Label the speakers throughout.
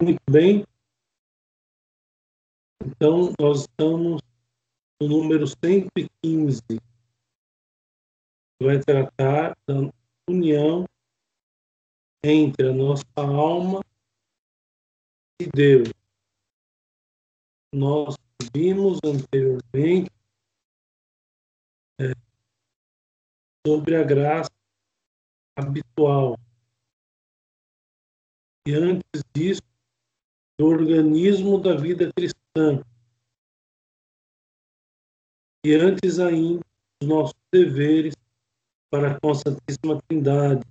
Speaker 1: Muito bem. Então, nós estamos no número 115, que vai tratar da união entre a nossa alma e Deus. Nós vimos anteriormente é, sobre a graça habitual e antes disso, do organismo da vida cristã. E antes ainda, os nossos deveres para com a Santíssima Trindade,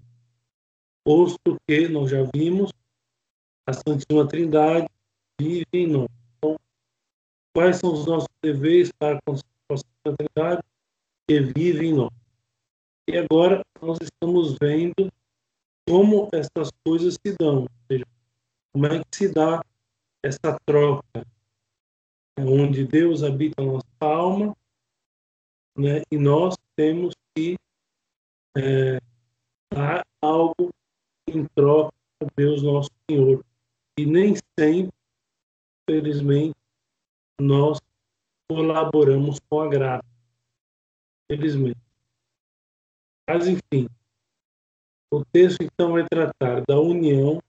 Speaker 1: posto que nós já vimos, a Santíssima Trindade vive em nós. Então, quais são os nossos deveres para com a Santíssima Trindade que vive em nós? E agora nós estamos vendo como essas coisas se dão, ou seja, como é que se dá essa troca, onde Deus habita a nossa alma, né, e nós temos que é, dar algo em troca a Deus nosso Senhor. E nem sempre, felizmente, nós colaboramos com a graça. Felizmente. Mas, enfim, o texto, então, vai tratar da união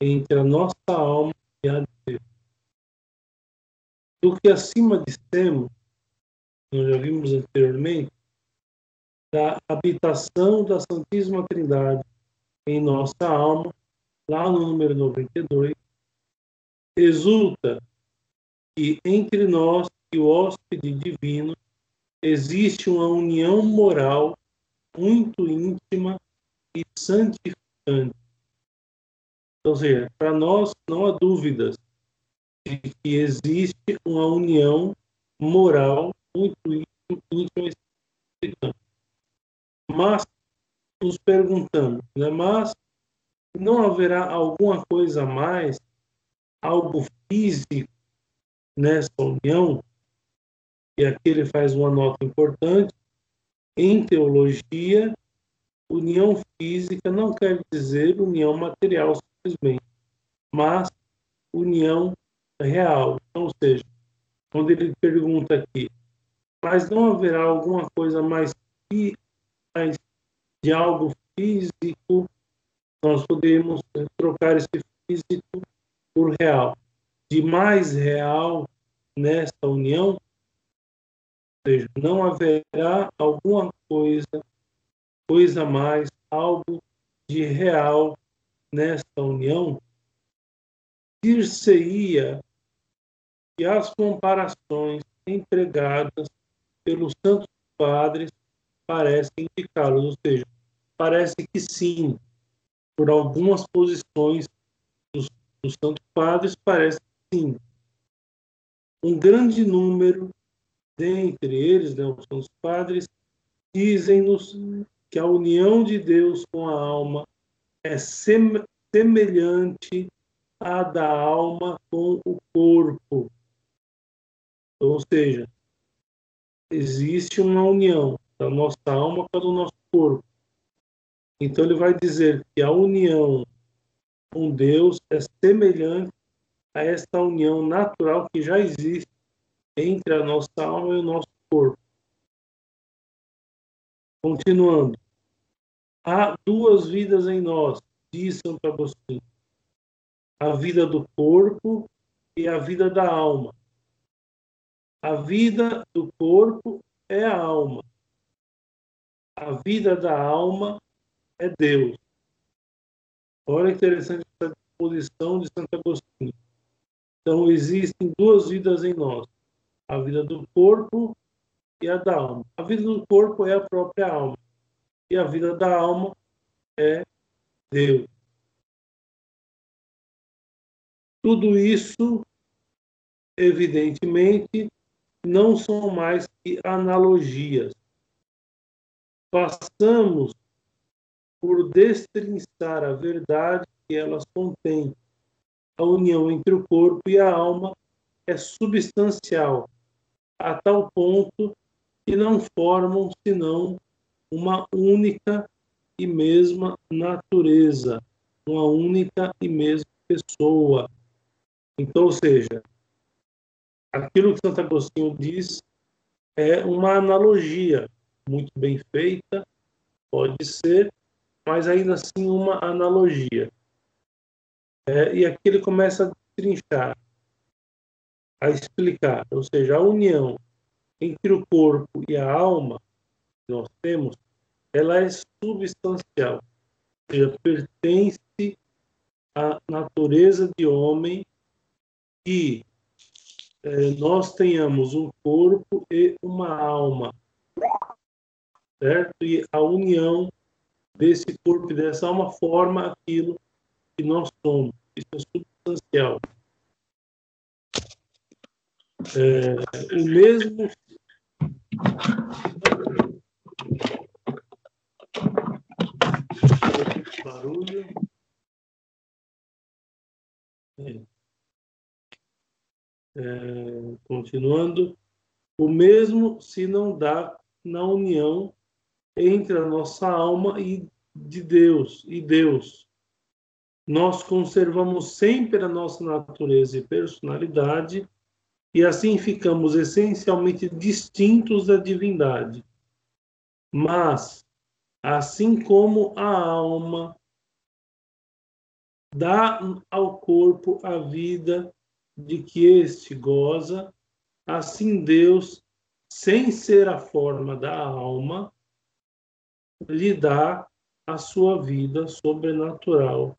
Speaker 1: entre a nossa alma e a de Deus. Do que acima dissemos, nós já vimos anteriormente, da habitação da Santíssima Trindade em nossa alma, lá no número 92, resulta que entre nós e o hóspede divino existe uma união moral muito íntima e santificante. Ou seja, para nós não há dúvidas de que existe uma união moral muito íntima e. Mas nos perguntamos, né? mas não haverá alguma coisa a mais, algo físico nessa união? E aqui ele faz uma nota importante. Em teologia, União física não quer dizer união material simplesmente, mas união real. Então, ou seja, quando ele pergunta aqui, mas não haverá alguma coisa mais, mais de algo físico, nós podemos trocar esse físico por real. De mais real nessa união, ou seja, não haverá alguma coisa coisa mais, algo de real nesta união, dir-se-ia que as comparações empregadas pelos santos padres parecem indicá-los, ou seja, parece que sim, por algumas posições dos, dos santos padres, parece que sim. Um grande número dentre eles, né, os santos padres, dizem-nos que a união de Deus com a alma é semelhante à da alma com o corpo. Ou seja, existe uma união da nossa alma com a do nosso corpo. Então ele vai dizer que a união com Deus é semelhante a esta união natural que já existe entre a nossa alma e o nosso corpo. Continuando. Há duas vidas em nós, diz Santo Agostinho. A vida do corpo e a vida da alma. A vida do corpo é a alma. A vida da alma é Deus. Olha que interessante essa disposição de Santo Agostinho. Então, existem duas vidas em nós: a vida do corpo e a da alma. A vida do corpo é a própria alma. E a vida da alma é Deus. Tudo isso, evidentemente, não são mais que analogias. Passamos por destrinçar a verdade que elas contêm. A união entre o corpo e a alma é substancial, a tal ponto que não formam senão uma única e mesma natureza, uma única e mesma pessoa. Então, ou seja, aquilo que Santo Agostinho diz é uma analogia muito bem feita, pode ser, mas ainda assim uma analogia. É, e aqui ele começa a trinchar, a explicar, ou seja, a união entre o corpo e a alma que nós temos, ela é substancial, ou seja, pertence à natureza de homem que é, nós tenhamos um corpo e uma alma, certo? E a união desse corpo e dessa alma forma aquilo que nós somos. Isso é substancial. É, o mesmo barulho. É. É, continuando, o mesmo se não dá na união entre a nossa alma e de Deus e Deus. Nós conservamos sempre a nossa natureza e personalidade e assim ficamos essencialmente distintos da divindade. Mas, assim como a alma dá ao corpo a vida de que este goza, assim Deus, sem ser a forma da alma, lhe dá a sua vida sobrenatural.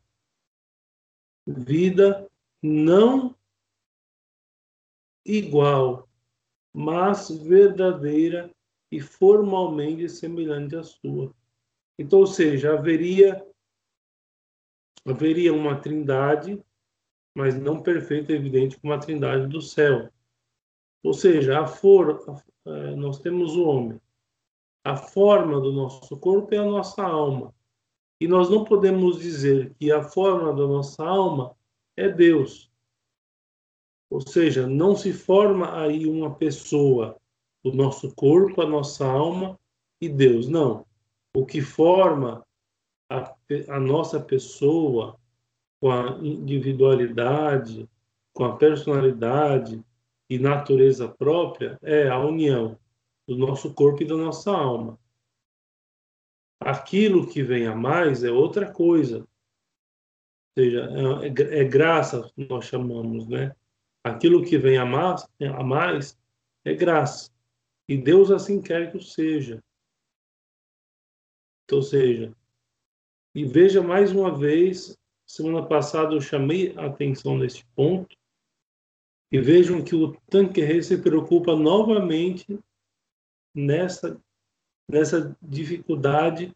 Speaker 1: Vida não igual, mas verdadeira e formalmente semelhante à sua. Então, ou seja, haveria haveria uma trindade, mas não perfeita, evidente, como a trindade do céu. Ou seja, a for, é, nós temos o homem. A forma do nosso corpo é a nossa alma. E nós não podemos dizer que a forma da nossa alma é Deus. Ou seja, não se forma aí uma pessoa, o nosso corpo, a nossa alma e Deus. Não. O que forma a, a nossa pessoa com a individualidade, com a personalidade e natureza própria é a união do nosso corpo e da nossa alma. Aquilo que vem a mais é outra coisa. Ou seja, é, é, é graça, nós chamamos, né? Aquilo que vem a mais, a mais é graça. E Deus assim quer que o seja. Então, seja, e veja mais uma vez, semana passada eu chamei a atenção nesse ponto, e vejam que o Tanqueray se preocupa novamente nessa, nessa dificuldade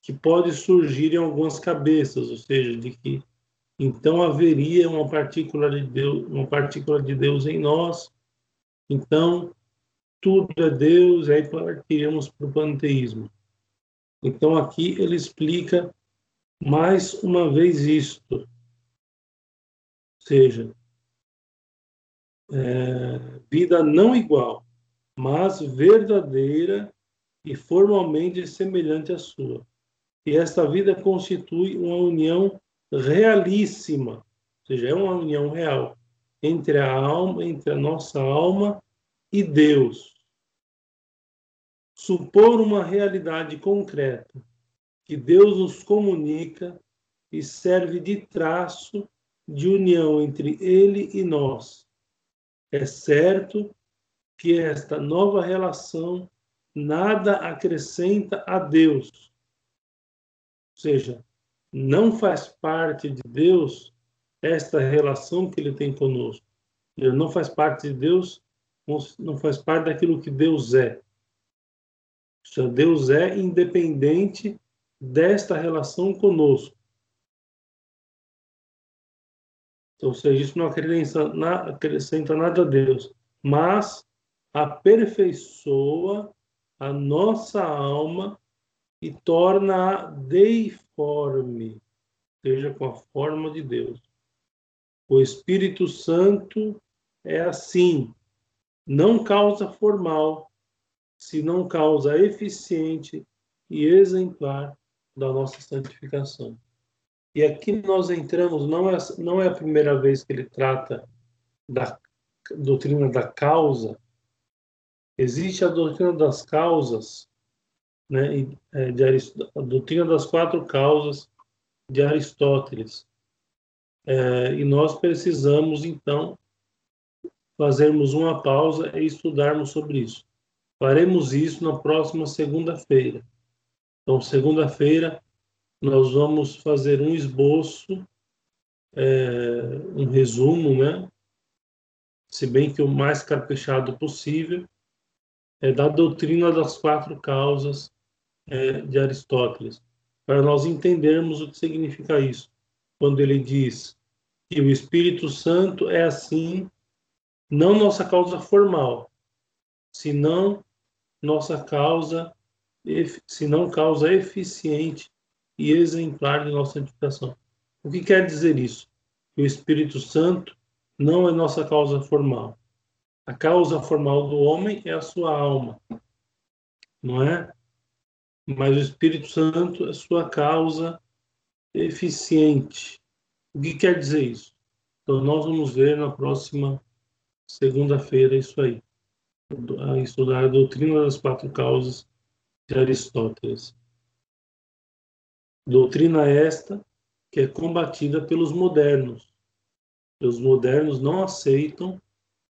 Speaker 1: que pode surgir em algumas cabeças, ou seja, de que então haveria uma partícula de Deus, uma partícula de Deus em nós, então tudo é Deus, aí partiríamos para o panteísmo. Então aqui ele explica mais uma vez isto. Ou seja, é, vida não igual, mas verdadeira e formalmente semelhante à sua. E esta vida constitui uma união realíssima, ou seja, é uma união real entre a alma, entre a nossa alma e Deus. Supor uma realidade concreta que Deus nos comunica e serve de traço de união entre Ele e nós. É certo que esta nova relação nada acrescenta a Deus. Ou seja, não faz parte de Deus esta relação que ele tem conosco. Ele não faz parte de Deus, não faz parte daquilo que Deus é. Deus é independente desta relação conosco. Ou seja, isso não acrescenta nada a Deus, mas aperfeiçoa a nossa alma e torna-a deiforme, seja com a forma de Deus. O Espírito Santo é assim, não causa formal, senão causa eficiente e exemplar da nossa santificação. E aqui nós entramos, não é, não é a primeira vez que ele trata da doutrina da causa, existe a doutrina das causas, né, é, de a doutrina das quatro causas de Aristóteles. É, e nós precisamos, então, fazermos uma pausa e estudarmos sobre isso. Faremos isso na próxima segunda-feira. Então, segunda-feira, nós vamos fazer um esboço, é, um resumo, né? Se bem que o mais caprichado possível, é da doutrina das quatro causas é, de Aristóteles, para nós entendermos o que significa isso. Quando ele diz que o Espírito Santo é assim, não nossa causa formal, senão nossa causa, senão causa eficiente e exemplar de nossa santificação. O que quer dizer isso? Que o Espírito Santo não é nossa causa formal. A causa formal do homem é a sua alma, não é? Mas o Espírito Santo é sua causa eficiente. O que quer dizer isso? Então, nós vamos ver na próxima segunda-feira isso aí. A estudar a doutrina das quatro causas de Aristóteles. Doutrina esta que é combatida pelos modernos. Os modernos não aceitam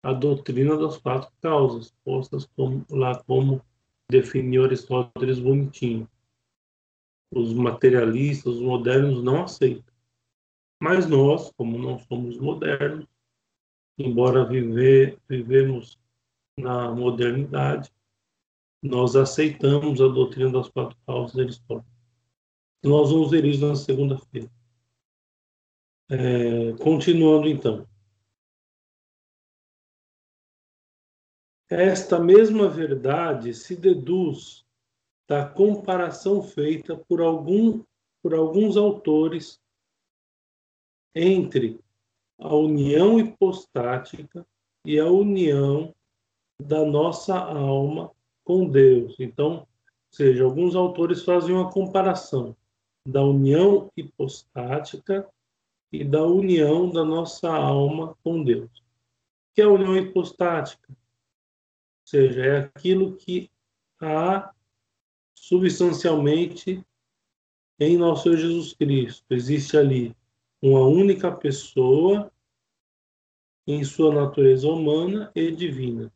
Speaker 1: a doutrina das quatro causas, postas como, lá como definiu Aristóteles bonitinho. Os materialistas, os modernos não aceitam. Mas nós, como não somos modernos, embora viver, vivemos na modernidade, nós aceitamos a doutrina das quatro causas de Aristóteles. Nós vamos ver isso na segunda-feira. É, continuando então. Esta mesma verdade se deduz da comparação feita por, algum, por alguns autores entre a união hipostática e a união da nossa alma com Deus. Então, ou seja, alguns autores fazem uma comparação da união hipostática e da união da nossa alma com Deus. O que é a união hipostática? Seja, é aquilo que há substancialmente em nosso Senhor Jesus Cristo. Existe ali uma única pessoa em sua natureza humana e divina.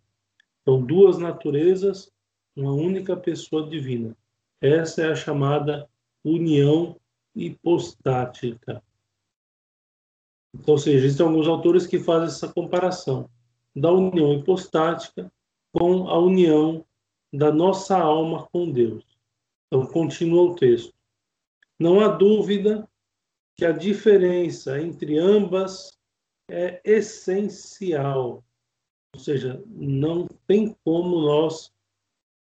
Speaker 1: Então, duas naturezas, uma única pessoa divina. Essa é a chamada união hipostática. Então, ou seja, existem alguns autores que fazem essa comparação da união hipostática com a união da nossa alma com Deus. Então, continua o texto. Não há dúvida que a diferença entre ambas é essencial. Ou seja, não tem como nós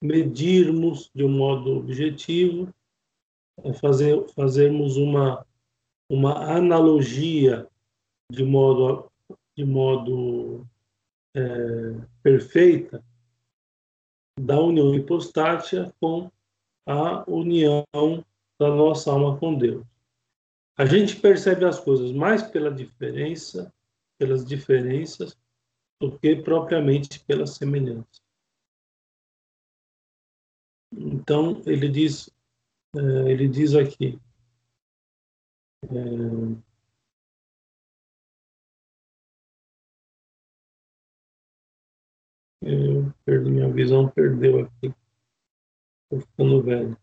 Speaker 1: medirmos de um modo objetivo, é fazer, fazermos uma, uma analogia de modo, de modo é, perfeita da união hipostática com a união da nossa alma com Deus. A gente percebe as coisas mais pela diferença, pelas diferenças, do que propriamente pela semelhança. Então ele diz, é, ele diz aqui, é, Eu perdi, minha visão perdeu aqui. Estou ficando velho.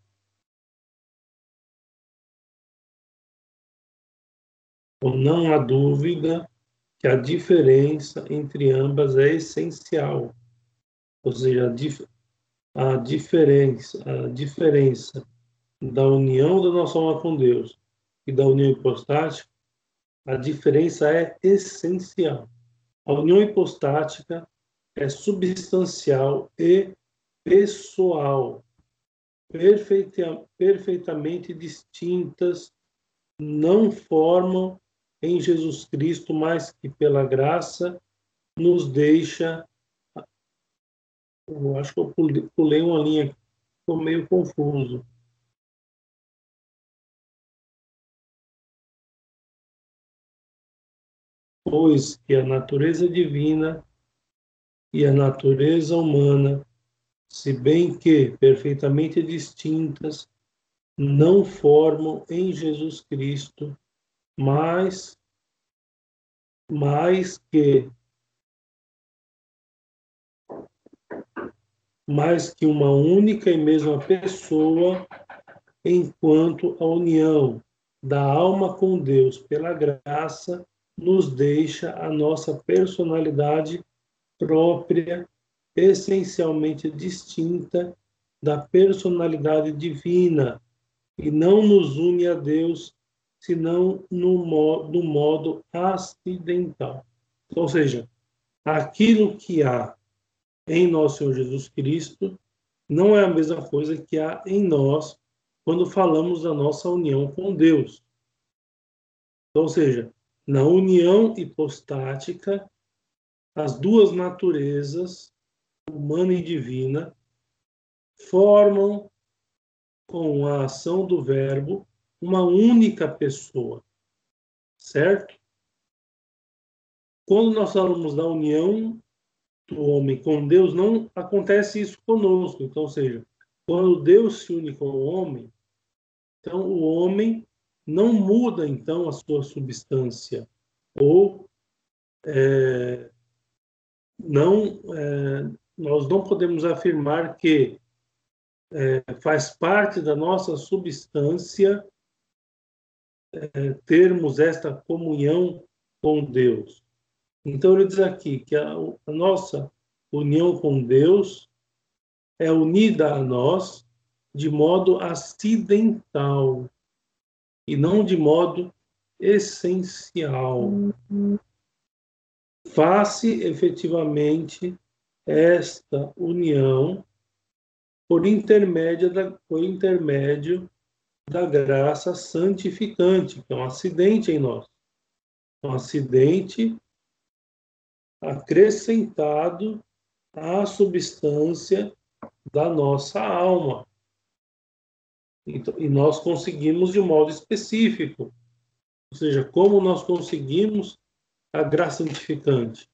Speaker 1: Então, não há dúvida que a diferença entre ambas é essencial. Ou seja, a, dif a diferença, a diferença da união da nossa alma com Deus e da união hipostática A diferença é essencial. A união hipostática é substancial e pessoal, perfeita, perfeitamente distintas, não formam em Jesus Cristo, mas que pela graça nos deixa. Eu acho que eu pulei uma linha aqui, estou meio confuso. Pois que a natureza divina e a natureza humana, se bem que perfeitamente distintas, não formam em Jesus Cristo mais mais que mais que uma única e mesma pessoa, enquanto a união da alma com Deus pela graça nos deixa a nossa personalidade própria, essencialmente distinta da personalidade divina, e não nos une a Deus senão no modo, modo acidental. Ou seja, aquilo que há em nosso Senhor Jesus Cristo não é a mesma coisa que há em nós quando falamos da nossa união com Deus. Ou seja, na união hipostática, as duas naturezas, humana e divina, formam, com a ação do Verbo, uma única pessoa, certo? Quando nós falamos da união do homem com Deus, não acontece isso conosco. Então, ou seja, quando Deus se une com o homem, então o homem não muda então a sua substância ou é, não é, nós não podemos afirmar que é, faz parte da nossa substância é, termos esta comunhão com Deus. Então, ele diz aqui que a, a nossa união com Deus é unida a nós de modo acidental e não de modo essencial. Faça efetivamente esta união por intermédio da, por intermédio da graça santificante, que é um acidente em nós. Um acidente acrescentado à substância da nossa alma. Então, e nós conseguimos de um modo específico. Ou seja, como nós conseguimos a graça santificante?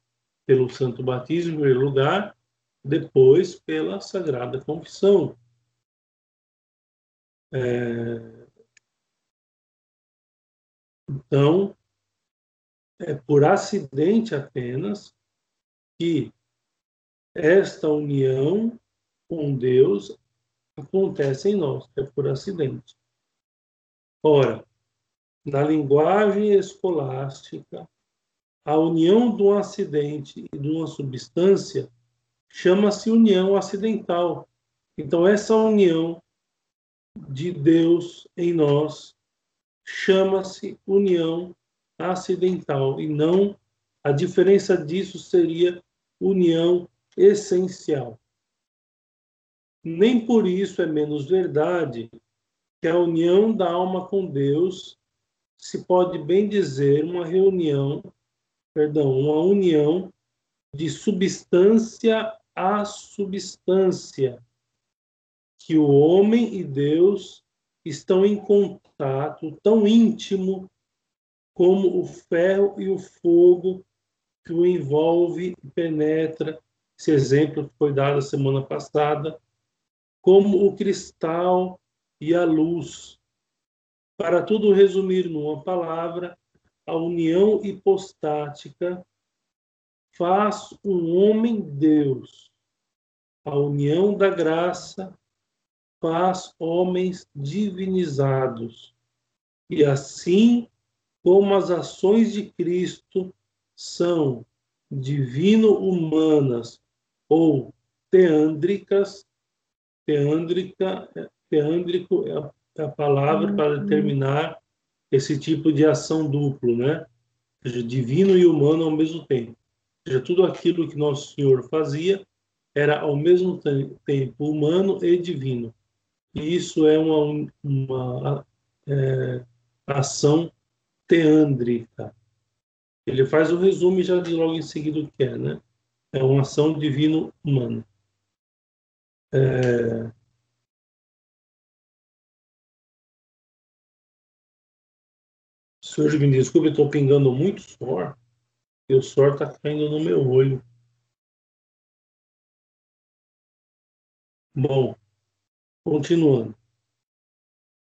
Speaker 1: Pelo santo batismo, em primeiro lugar, depois pela sagrada confissão. É... Então, é por acidente apenas que esta união com Deus acontece em nós, é por acidente. Ora, na linguagem escolástica, a união de um acidente e de uma substância chama-se união acidental. Então, essa união de Deus em nós chama-se união acidental e não a diferença disso seria união essencial. Nem por isso é menos verdade que a união da alma com Deus se pode bem dizer uma reunião, perdão, uma união de substância a substância, que o homem e Deus estão em contato tão íntimo como o ferro e o fogo que o envolve e penetra. Esse exemplo que foi dado a semana passada, como o cristal e a luz. Para tudo resumir numa palavra, a união hipostática faz um homem Deus. A união da graça faz homens divinizados. E assim como as ações de Cristo são divino-humanas ou teândricas, teândrica, teândrico é a, é a palavra para determinar esse tipo de ação duplo, né? seja, divino e humano ao mesmo tempo. Ou seja, tudo aquilo que Nosso Senhor fazia era ao mesmo tempo humano e divino. E isso é uma, uma é, ação teândrica. Ele faz o resumo e já diz logo em seguida o que é, né? É uma ação divino-humana. É... Senhor, me desculpe, estou pingando muito suor. E o suor está caindo no meu olho. Bom, continuando.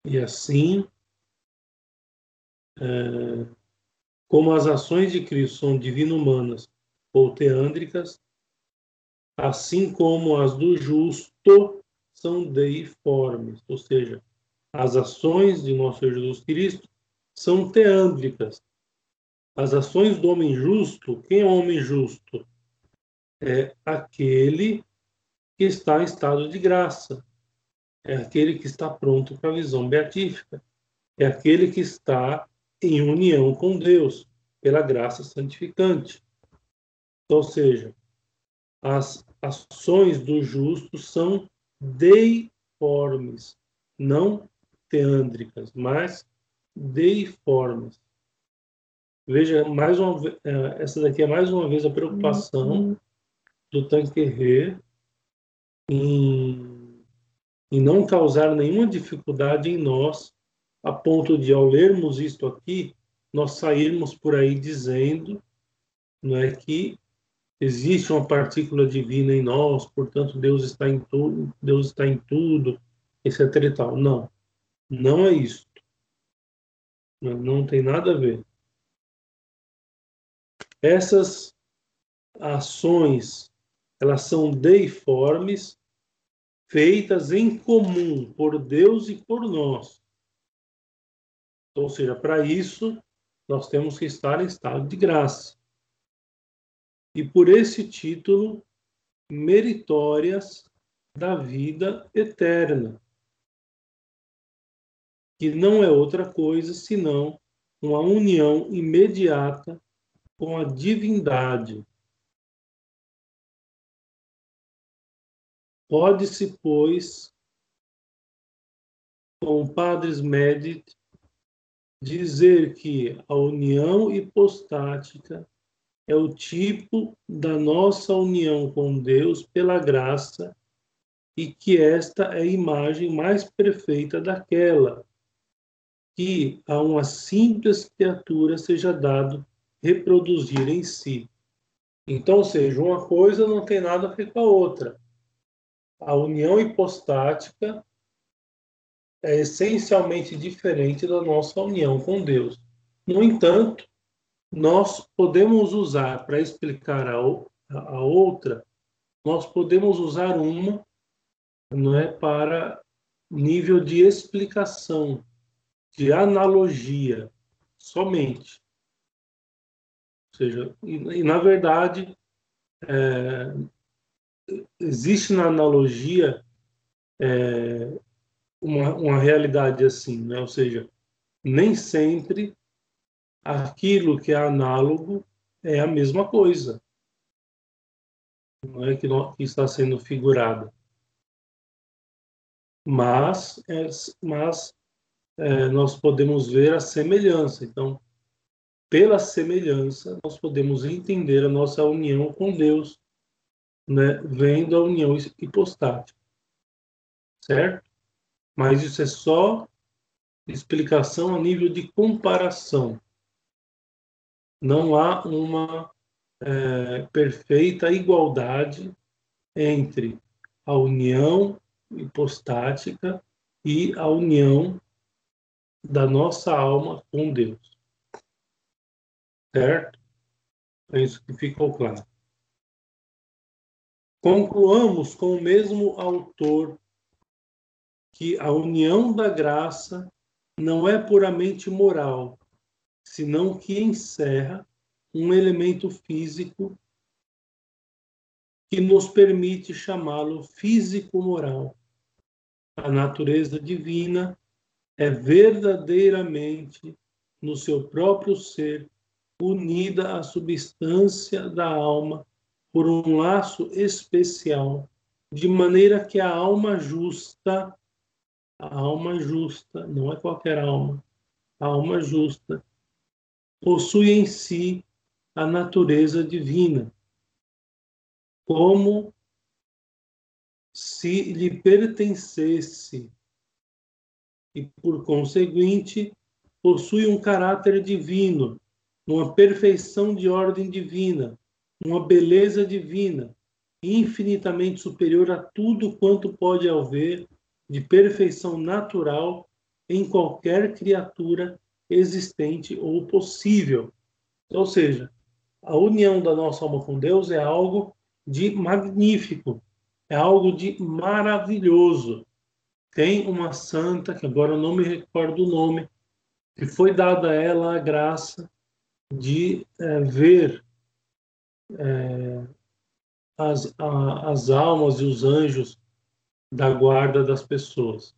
Speaker 1: E assim, é, como as ações de Cristo são divino-humanas ou teândricas, assim como as do justo são deiformes, ou seja, as ações de nosso Senhor Jesus Cristo são teândricas. As ações do homem justo, quem é o homem justo? É aquele que está em estado de graça, é aquele que está pronto para a visão beatífica, é aquele que está em união com Deus, pela graça santificante. Ou seja, as ações do justo são deiformes, não teândricas, mas deiformes. Veja, mais uma, é, essa daqui é mais uma vez a preocupação do Tanquerê em, em não causar nenhuma dificuldade em nós, a ponto de, ao lermos isto aqui, nós sairmos por aí dizendo não é, que existe uma partícula divina em nós, portanto Deus está em tudo, Deus está em tudo, etc. E tal. Não, não é isso. Não, não tem nada a ver. Essas ações, elas são deiformes, feitas em comum por Deus e por nós. Ou seja, para isso, nós temos que estar em estado de graça e por esse título meritórias da vida eterna, que não é outra coisa senão uma união imediata com a divindade. Pode-se, pois, com padres médit, dizer que a união hipostática é o tipo da nossa união com Deus pela graça e que esta é a imagem mais perfeita daquela que a uma simples criatura seja dado reproduzir em si. Então, ou seja, uma coisa não tem nada a ver com a outra. A união hipostática é essencialmente diferente da nossa união com Deus. No entanto, nós podemos usar para explicar a, a outra, nós podemos usar uma não é para nível de explicação, de analogia somente. Ou seja, e, e na verdade é, existe na analogia é, uma, uma realidade assim, né? ou seja, nem sempre aquilo que é análogo é a mesma coisa. Não é que, não, que está sendo figurada. Mas, é, mas é, nós podemos ver a semelhança. Então, pela semelhança, nós podemos entender a nossa união com Deus, né, vendo a união hipostática. Certo? Mas isso é só explicação a nível de comparação não há uma é, perfeita igualdade entre a união hipostática e a união da nossa alma com Deus. Certo? É isso que ficou claro. Concluamos com o mesmo autor que a união da graça não é puramente moral, senão que encerra um elemento físico que nos permite chamá-lo físico-moral. A natureza divina é verdadeiramente, no seu próprio ser, unida à substância da alma por um laço especial, de maneira que a alma justa, a alma justa, não é qualquer alma, a alma justa, possui em si a natureza divina, como se lhe pertencesse e, por conseguinte, possui um caráter divino, uma perfeição de ordem divina, uma beleza divina, infinitamente superior a tudo quanto pode haver de perfeição natural em qualquer criatura existente ou possível. Ou seja, a união da nossa alma com Deus é algo de magnífico, é algo de maravilhoso. Tem uma santa, que agora eu não me recordo o nome, que foi dada a ela a graça de é, ver é, as, a, as almas e os anjos da guarda das pessoas.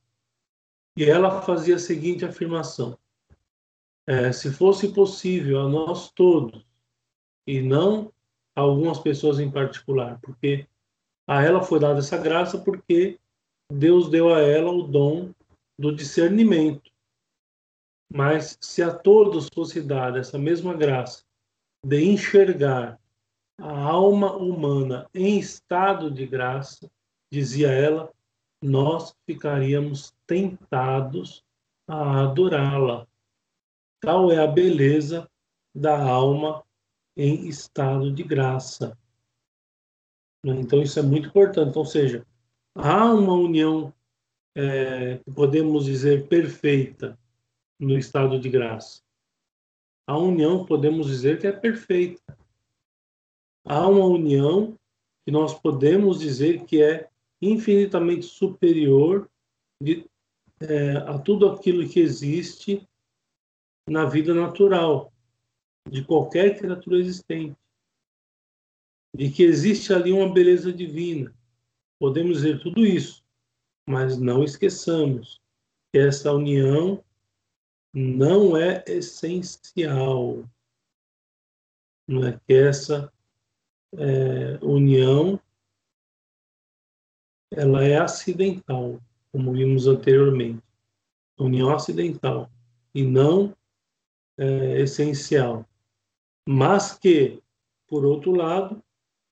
Speaker 1: E ela fazia a seguinte afirmação: é, se fosse possível a nós todos, e não a algumas pessoas em particular, porque a ela foi dada essa graça porque Deus deu a ela o dom do discernimento. Mas se a todos fosse dada essa mesma graça de enxergar a alma humana em estado de graça, dizia ela, nós ficaríamos tentados a adorá-la. Tal é a beleza da alma em estado de graça. Então, isso é muito importante. Ou seja, há uma união, é, podemos dizer, perfeita no estado de graça. A união, podemos dizer que é perfeita. Há uma união que nós podemos dizer que é infinitamente superior de, é, a tudo aquilo que existe na vida natural de qualquer criatura existente de que existe ali uma beleza divina. Podemos dizer tudo isso, mas não esqueçamos que essa união não é essencial. Não é que essa é, união ela é acidental, como vimos anteriormente. União acidental e não é, essencial. Mas que, por outro lado,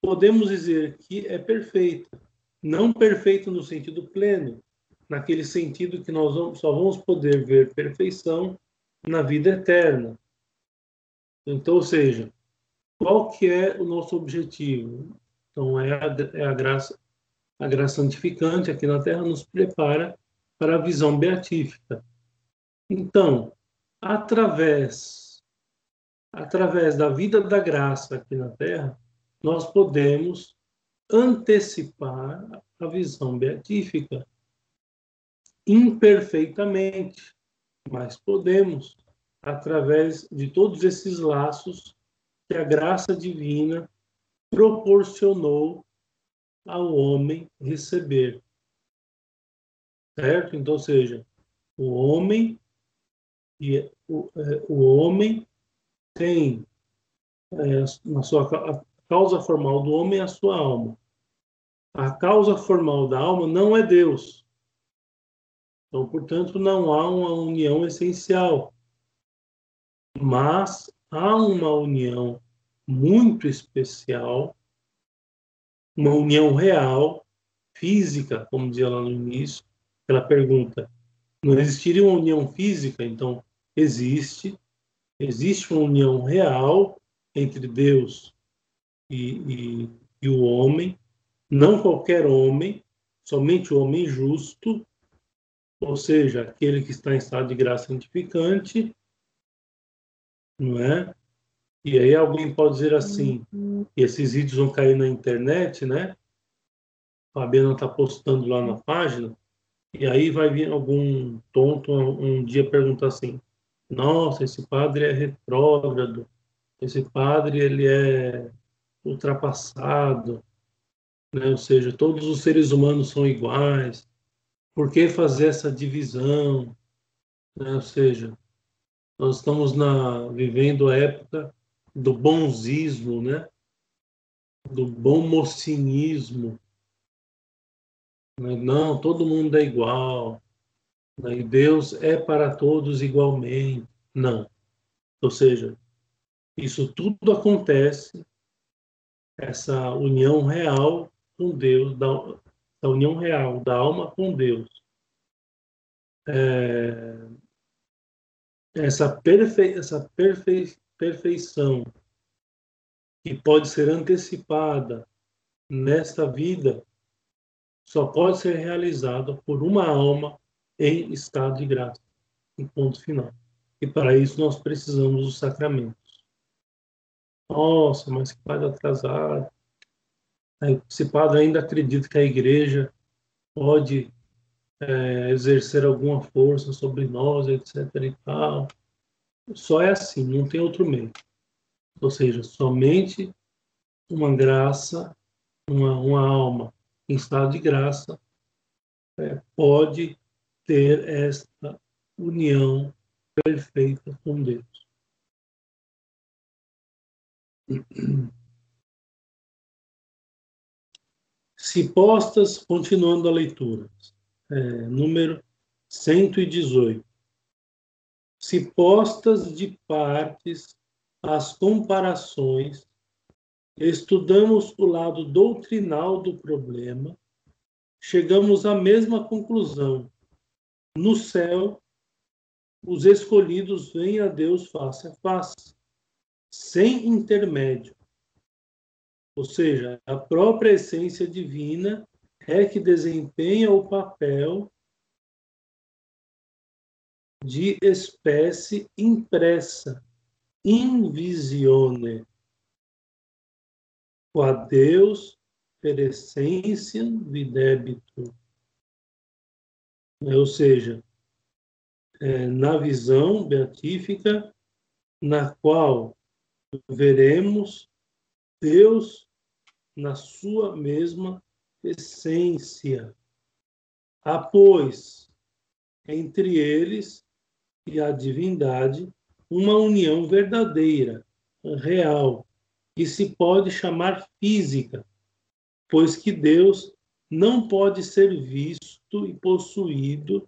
Speaker 1: podemos dizer que é perfeita. Não perfeito no sentido pleno, naquele sentido que nós só vamos poder ver perfeição na vida eterna. Então, ou seja, qual que é o nosso objetivo? Então, é a, é a graça, a graça santificante aqui na Terra nos prepara para a visão beatífica. Então, através através da vida da graça aqui na Terra, nós podemos antecipar a visão beatífica imperfeitamente, mas podemos através de todos esses laços que a graça divina proporcionou ao homem receber. Certo? Então, seja, o homem e o, é, o homem tem é, na sua causa formal do homem é a sua alma. A causa formal da alma não é Deus. Então, portanto, não há uma união essencial. Mas há uma união muito especial, uma união real, física, como dizia lá no início, ela pergunta: não existiria uma união física? Então, existe. Existe uma união real entre Deus e, e, e o homem, não qualquer homem, somente o homem justo, ou seja, aquele que está em estado de graça santificante, não é? E aí alguém pode dizer assim, e esses vídeos vão cair na internet, né? A Fabiana está postando lá na página, e aí vai vir algum tonto um, um dia perguntar assim, nossa, esse padre é retrógrado, esse padre ele é ultrapassado, né? ou seja, todos os seres humanos são iguais. Por que fazer essa divisão? Né? Ou seja, nós estamos na, vivendo a época do bonzismo, né? do bom mocinismo. Né? Não, todo mundo é igual. Né? E Deus é para todos igualmente. Não. Ou seja, isso tudo acontece, essa união real com Deus, da, da união real da alma com Deus. É, essa, perfe, essa perfe, perfeição que pode ser antecipada nesta vida só pode ser realizada por uma alma em estado de graça, em ponto final. E para isso nós precisamos dos sacramentos. Nossa, mas que padre atrasado. Esse padre ainda acredita que a igreja pode é, exercer alguma força sobre nós, etc. e tal. Só é assim, não tem outro meio. Ou seja, somente uma graça, uma, uma alma em estado de graça é, pode ter esta união perfeita com Deus. Se postas, continuando a leitura, é, número 118. Se postas de partes as comparações, estudamos o lado doutrinal do problema, chegamos à mesma conclusão. No céu, os escolhidos vêm a Deus face a face, sem intermédio. Ou seja, a própria essência divina é que desempenha o papel de espécie impressa, invisione, qua Deus per essência videbito. Ou seja, é, na visão beatífica, na qual veremos Deus na sua mesma essência. Há, pois, entre eles e a divindade uma união verdadeira, real, que se pode chamar física, pois que Deus não pode ser visto e possuído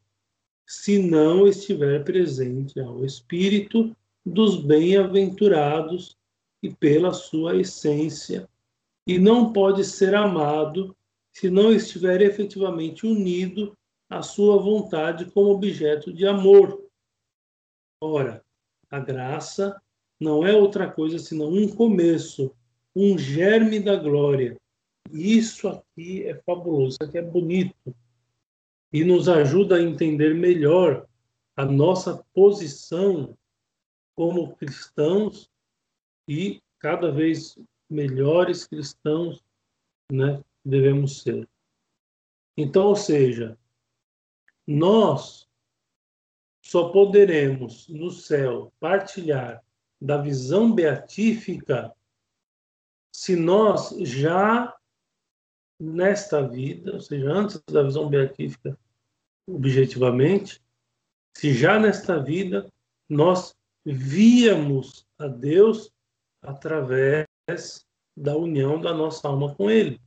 Speaker 1: se não estiver presente ao Espírito dos bem-aventurados e pela sua essência, e não pode ser amado se não estiver efetivamente unido à sua vontade como objeto de amor. Ora, a graça não é outra coisa senão um começo, um germe da glória. Isso aqui é fabuloso, isso aqui é bonito e nos ajuda a entender melhor a nossa posição como cristãos e cada vez melhores cristãos, né, devemos ser. Então, ou seja, nós só poderemos no céu partilhar da visão beatífica se nós já nesta vida, ou seja, antes da visão beatífica, objetivamente, se já nesta vida nós víamos a Deus através da união da nossa alma com Ele.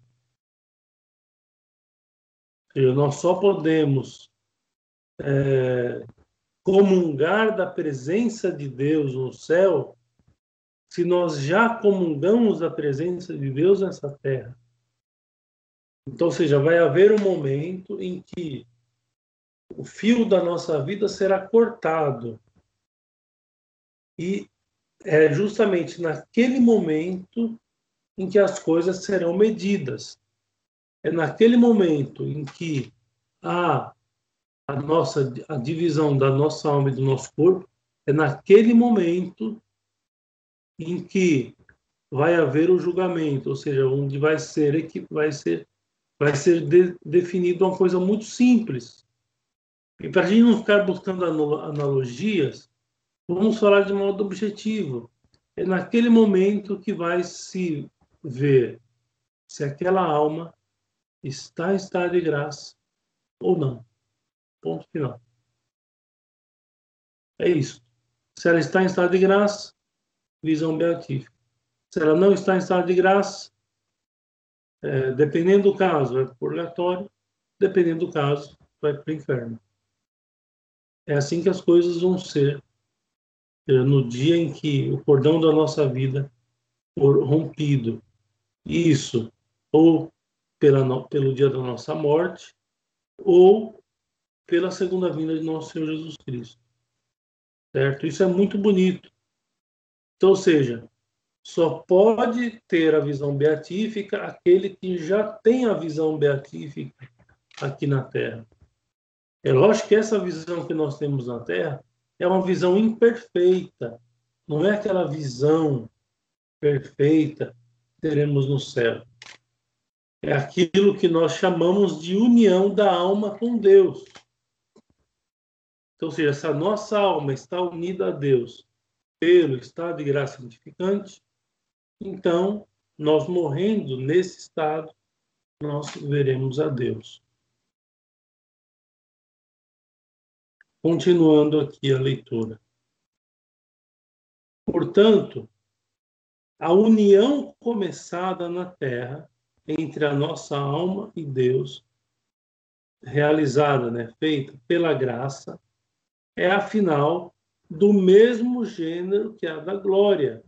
Speaker 1: Nós só podemos é, comungar da presença de Deus no céu se nós já comungamos da presença de Deus nessa terra. Então, ou seja, vai haver um momento em que o fio da nossa vida será cortado. E é justamente naquele momento em que as coisas serão medidas. É naquele momento em que a, a nossa a divisão da nossa alma e do nosso corpo é naquele momento em que vai haver o julgamento, ou seja, onde vai ser vai ser vai ser de, definido uma coisa muito simples. E para a gente não ficar buscando analogias, vamos falar de modo objetivo. É naquele momento que vai se ver se aquela alma está em estado de graça ou não. Ponto final. É isso. Se ela está em estado de graça, visão beatífica. Se ela não está em estado de graça, é, dependendo do caso, vai para o purgatório, dependendo do caso, vai para o inferno. É assim que as coisas vão ser no dia em que o cordão da nossa vida for rompido. Isso, ou pela, pelo dia da nossa morte, ou pela segunda vinda de nosso Senhor Jesus Cristo. Certo? Isso é muito bonito. Então, ou seja, só pode ter a visão beatífica aquele que já tem a visão beatífica aqui na Terra. É lógico que essa visão que nós temos na Terra é uma visão imperfeita, não é aquela visão perfeita que teremos no céu. É aquilo que nós chamamos de união da alma com Deus. Então, ou seja, se a nossa alma está unida a Deus pelo estado de graça santificante, então, nós morrendo nesse estado, nós veremos a Deus. Continuando aqui a leitura. Portanto, a união começada na terra entre a nossa alma e Deus, realizada, né, feita pela graça, é afinal do mesmo gênero que a da glória.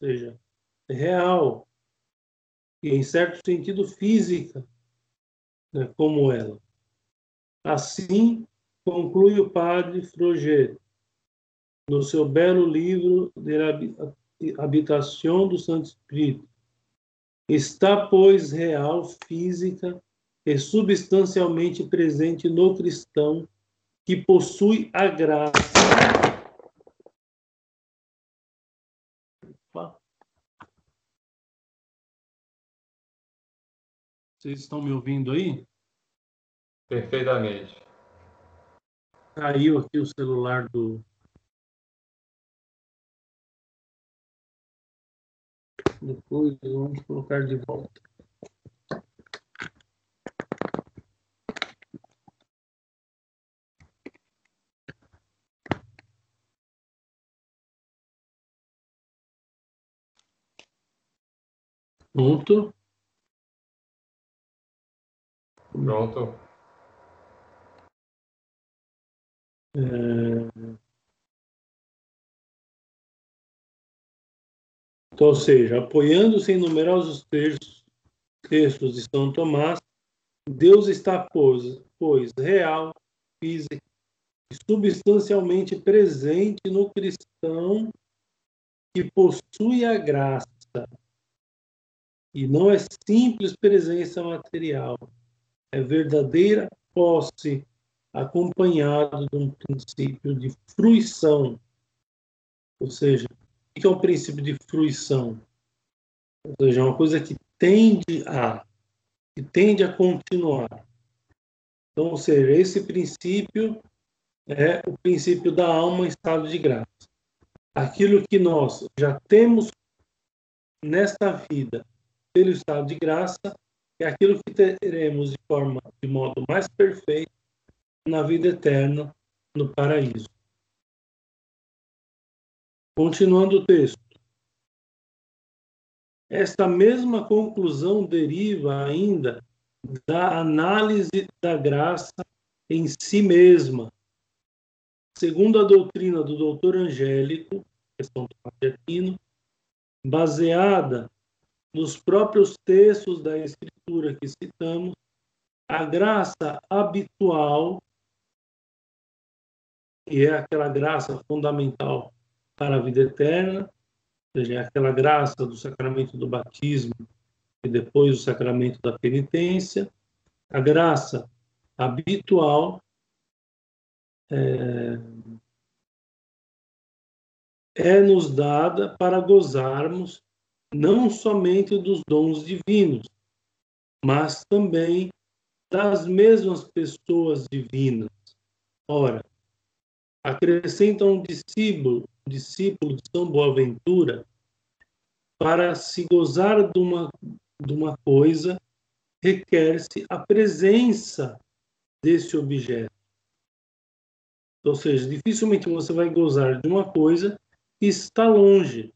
Speaker 1: Ou seja, real e em certo sentido física, né, como ela. Assim, conclui o padre Froger, no seu belo livro de Habitação do Santo Espírito. Está, pois, real, física e substancialmente presente no cristão que possui a graça. Vocês estão me ouvindo aí?
Speaker 2: Perfeitamente.
Speaker 1: Caiu aqui o celular do. Depois vamos colocar de volta. Pronto.
Speaker 2: Pronto.
Speaker 1: É... Então, ou seja, apoiando-se em numerosos textos, textos de São Tomás, Deus está, pois, pois real, físico e substancialmente presente no cristão que possui a graça. E não é simples presença material, é verdadeira posse acompanhado de um princípio de fruição. Ou seja, o que é o princípio de fruição? Ou seja, é uma coisa que tende a, que tende a continuar. Então, ou seja, esse princípio é o princípio da alma em estado de graça. Aquilo que nós já temos nesta vida pelo estado de graça, é aquilo que teremos de forma de modo mais perfeito na vida eterna no paraíso. Continuando o texto. Esta mesma conclusão deriva ainda da análise da graça em si mesma. Segundo a doutrina do doutor Angélico, questão do Aquino, baseada nos próprios textos da Escritura que citamos, a graça habitual, que é aquela graça fundamental para a vida eterna, ou seja, é aquela graça do sacramento do batismo e depois o sacramento da penitência, a graça habitual é, é nos dada para gozarmos não somente dos dons divinos, mas também das mesmas pessoas divinas. Ora, acrescenta um discípulo, discípulo de São Boaventura, para se gozar de uma, de uma coisa, requer-se a presença desse objeto. Ou seja, dificilmente você vai gozar de uma coisa que está longe,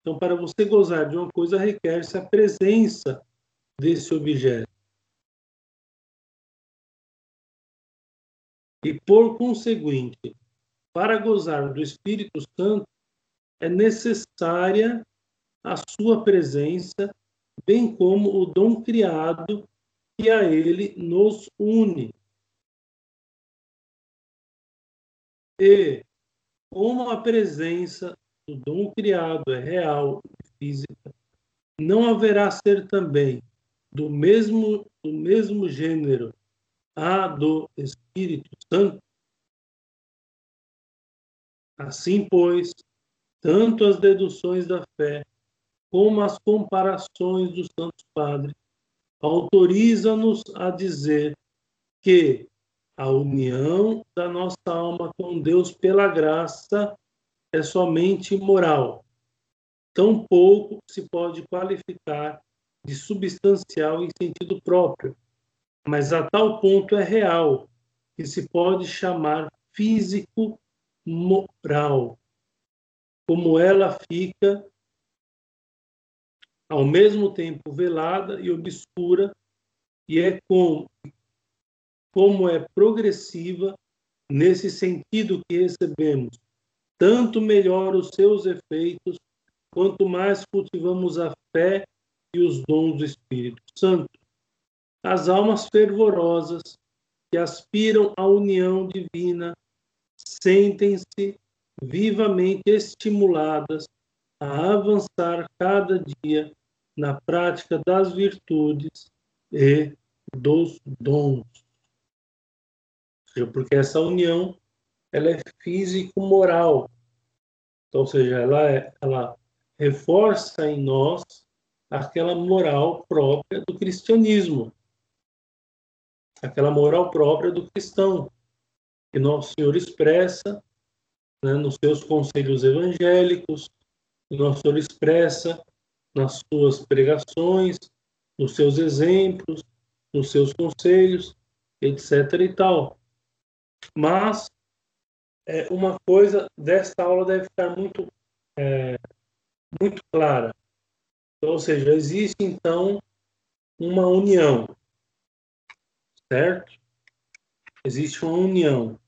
Speaker 1: Então, para você gozar de uma coisa, requer-se a presença desse objeto. E, por conseguinte, para gozar do Espírito Santo, é necessária a sua presença, bem como o dom criado que a ele nos une. E, como a presença do dom criado é real e física, não haverá ser também do mesmo, do mesmo gênero a do Espírito Santo? Assim, pois, tanto as deduções da fé como as comparações dos Santos Padres autoriza-nos a dizer que a união da nossa alma com Deus pela graça é somente moral. Tampouco se pode qualificar de substancial em sentido próprio, mas a tal ponto é real que se pode chamar físico moral, como ela fica ao mesmo tempo velada e obscura, e é com, como é progressiva nesse sentido que recebemos, tanto melhor os seus efeitos, quanto mais cultivamos a fé e os dons do Espírito Santo. As almas fervorosas que aspiram à união divina sentem-se vivamente estimuladas a avançar cada dia na prática das virtudes e dos dons. Porque essa união ela é físico-moral. Então, ou seja, ela, é, ela reforça em nós aquela moral própria do cristianismo, aquela moral própria do cristão, que Nosso Senhor expressa né, nos seus conselhos evangélicos, que Nosso Senhor expressa nas suas pregações, nos seus exemplos, nos seus conselhos, etc. e tal. Mas é, uma coisa desta aula deve ficar muito, é, muito clara. Então, ou seja, existe então uma união, certo? Existe uma união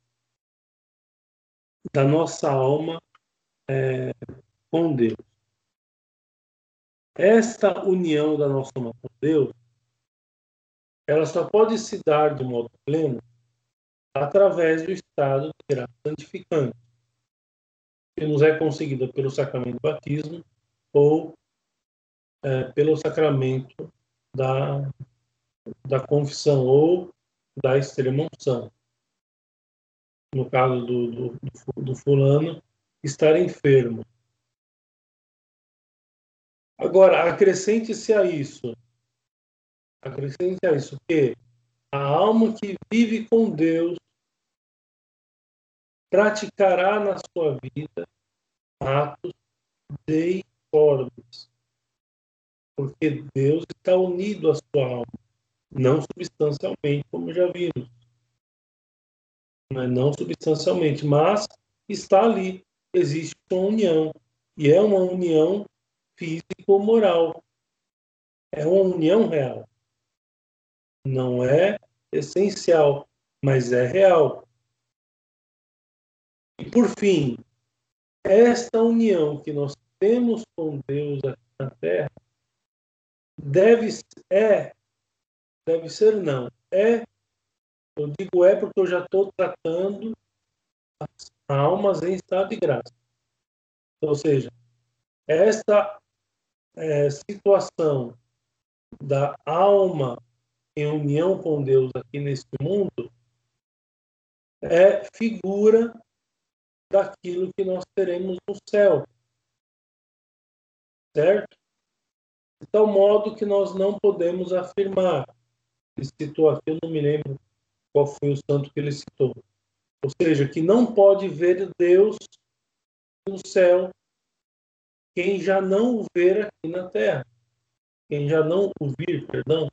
Speaker 1: da nossa alma é, com Deus. Esta união da nossa alma com Deus, ela só pode se dar de modo pleno através do estado de graça santificante, que nos é conseguida pelo sacramento do batismo ou é, pelo sacramento da, da confissão ou da extrema unção no caso do, do, do fulano, estar enfermo. Agora, acrescente-se a isso, acrescente a isso que a alma que vive com Deus praticará na sua vida atos deiformes, porque Deus está unido à sua alma, não substancialmente, como já vimos né? não substancialmente, mas está ali, existe uma união, e é uma união físico-moral, é uma união real. Não é essencial, mas é real. E por fim, esta união que nós temos com Deus aqui na Terra deve é deve ser não é eu digo é porque eu já estou tratando as almas em estado de graça. Ou seja, esta é, situação da alma em união com Deus aqui neste mundo é figura daquilo que nós teremos no céu. Certo? De tal modo que nós não podemos afirmar. Citou aqui, eu não me lembro qual foi o santo que ele citou. Ou seja, que não pode ver Deus no céu quem já não o ver aqui na terra. Quem já não o vir, perdão,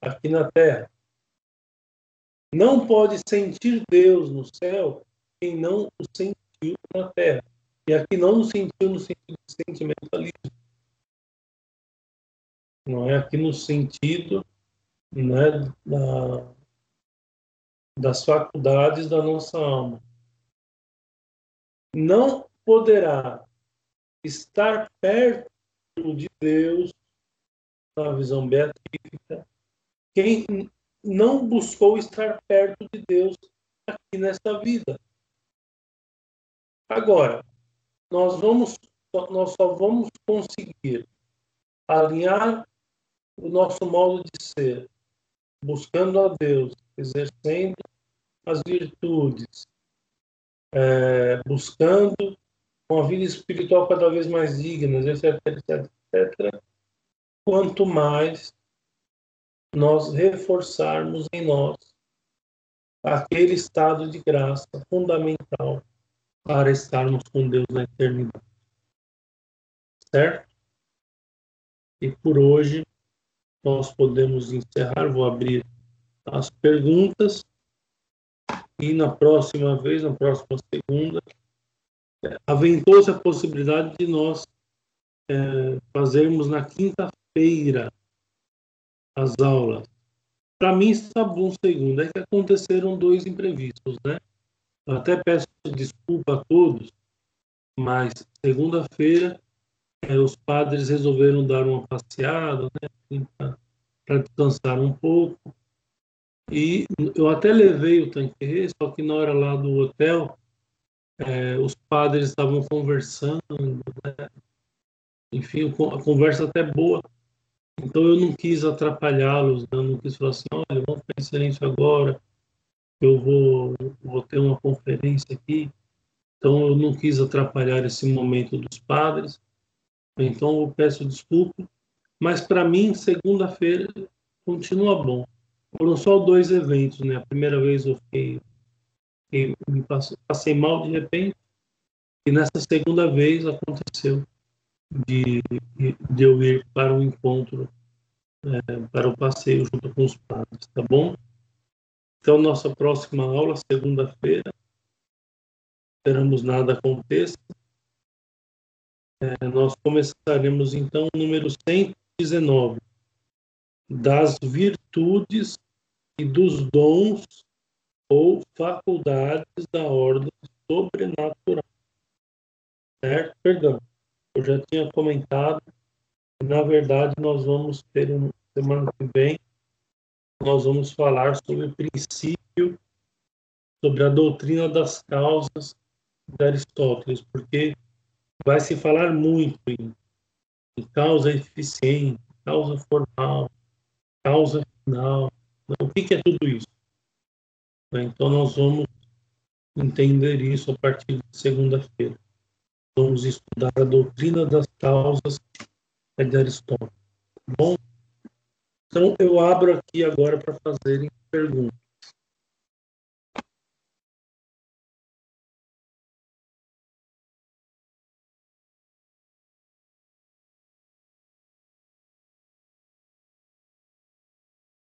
Speaker 1: aqui na terra. Não pode sentir Deus no céu quem não o sentiu na terra. E aqui não no sentiu no sentido de sentimentalismo, não é aqui no sentido né, da, das faculdades da nossa alma. Não poderá estar perto de Deus na visão beatífica quem não buscou estar perto de Deus aqui nesta vida. Agora, nós vamos nós só vamos conseguir alinhar o nosso modo de ser, buscando a Deus, exercendo as virtudes, é, buscando uma vida espiritual cada vez mais digna, etc, etc, etc, quanto mais nós reforçarmos em nós aquele estado de graça fundamental para estarmos com Deus na eternidade. Certo? E por hoje nós podemos encerrar. Vou abrir as perguntas e na próxima vez, na próxima segunda, aventou-se a possibilidade de nós é, fazermos na quinta-feira as aulas. Para mim está bom segundo, é que aconteceram dois imprevistos, né? Eu até peço desculpa a todos, mas segunda-feira é, os padres resolveram dar uma passeada, né? Para descansar um pouco. E eu até levei o tanque, só que na hora lá do hotel, é, os padres estavam conversando, né? enfim, a conversa até boa, então eu não quis atrapalhá-los, né? eu não quis falar assim, olha, vamos em silêncio agora, eu vou, vou ter uma conferência aqui. Então eu não quis atrapalhar esse momento dos padres. Então eu peço desculpa, mas para mim segunda-feira continua bom. Foram só dois eventos, né? A primeira vez eu fiquei, fiquei me passei, passei mal de repente e nessa segunda vez aconteceu de, de eu ir para o encontro, é, para o passeio junto com os padres, tá bom? Então, nossa próxima aula, segunda-feira, esperamos nada aconteça. É, nós começaremos então o número 119, das virtudes e dos dons ou faculdades da ordem sobrenatural. Certo? Perdão eu já tinha comentado, na verdade nós vamos ter uma semana que vem, nós vamos falar sobre o princípio, sobre a doutrina das causas de Aristóteles, porque vai se falar muito em, em causa eficiente, causa formal, causa final. O que, que é tudo isso? Então nós vamos entender isso a partir de segunda-feira. Vamos estudar a doutrina das causas de Aristóteles. Bom, então eu abro aqui agora para fazerem perguntas.